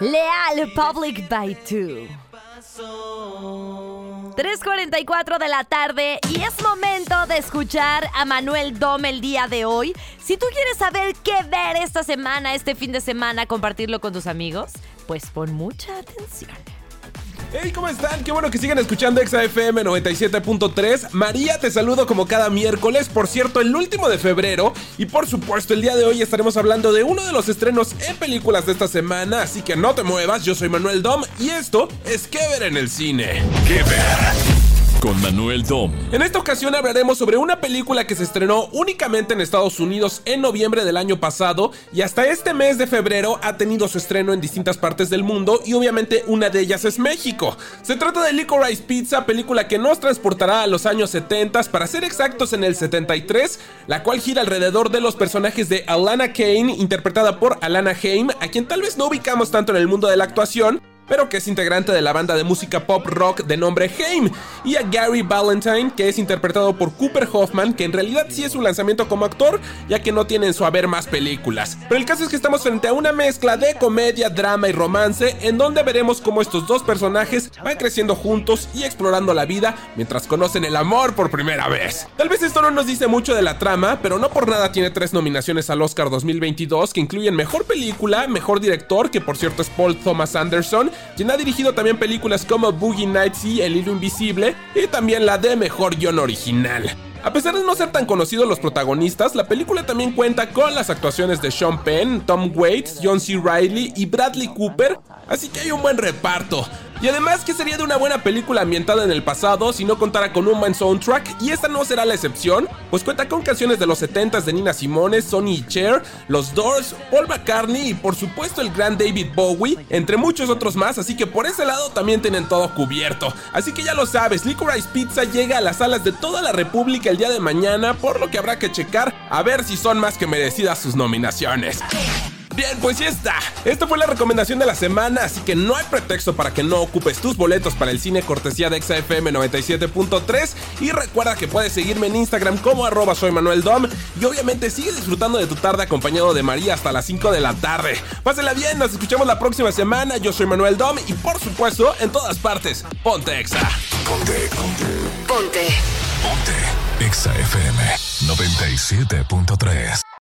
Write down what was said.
Leal Public by Two. 3.44 de la tarde y es momento de escuchar a Manuel Dom el día de hoy. Si tú quieres saber qué ver esta semana, este fin de semana, compartirlo con tus amigos, pues pon mucha atención. Hey, ¿cómo están? Qué bueno que sigan escuchando XAFM 97.3. María, te saludo como cada miércoles, por cierto, el último de febrero. Y por supuesto, el día de hoy estaremos hablando de uno de los estrenos en películas de esta semana. Así que no te muevas, yo soy Manuel Dom y esto es Que ver en el cine. Que ver con Manuel Dom. En esta ocasión hablaremos sobre una película que se estrenó únicamente en Estados Unidos en noviembre del año pasado y hasta este mes de febrero ha tenido su estreno en distintas partes del mundo y obviamente una de ellas es México. Se trata de Licorice Pizza, película que nos transportará a los años 70 para ser exactos en el 73, la cual gira alrededor de los personajes de Alana Kane, interpretada por Alana Haim, a quien tal vez no ubicamos tanto en el mundo de la actuación, pero que es integrante de la banda de música pop rock de nombre Haim, y a Gary Valentine, que es interpretado por Cooper Hoffman, que en realidad sí es su lanzamiento como actor, ya que no tiene en su haber más películas. Pero el caso es que estamos frente a una mezcla de comedia, drama y romance, en donde veremos cómo estos dos personajes van creciendo juntos y explorando la vida mientras conocen el amor por primera vez. Tal vez esto no nos dice mucho de la trama, pero no por nada tiene tres nominaciones al Oscar 2022 que incluyen Mejor Película, Mejor Director, que por cierto es Paul Thomas Anderson, quien ha dirigido también películas como Boogie Nights y El Hilo Invisible, y también la de Mejor Guión Original. A pesar de no ser tan conocidos los protagonistas, la película también cuenta con las actuaciones de Sean Penn, Tom Waits, John C. Reilly y Bradley Cooper, así que hay un buen reparto. Y además que sería de una buena película ambientada en el pasado si no contara con un buen soundtrack, y esta no será la excepción, pues cuenta con canciones de los 70s de Nina Simone, Sonny y Cher, los Doors, Paul McCartney y por supuesto el gran David Bowie, entre muchos otros más, así que por ese lado también tienen todo cubierto. Así que ya lo sabes, Licorice Pizza llega a las salas de toda la República el día de mañana, por lo que habrá que checar a ver si son más que merecidas sus nominaciones. Bien, pues ya está. Esta fue la recomendación de la semana, así que no hay pretexto para que no ocupes tus boletos para el cine cortesía de XFM 97.3. Y recuerda que puedes seguirme en Instagram como arroba soy Manuel Dom. Y obviamente sigue disfrutando de tu tarde acompañado de María hasta las 5 de la tarde. Pásenla bien, nos escuchamos la próxima semana. Yo soy Manuel Dom y por supuesto, en todas partes, ponte Exa. Ponte, ponte. Ponte. Ponte. Exa FM 97.3.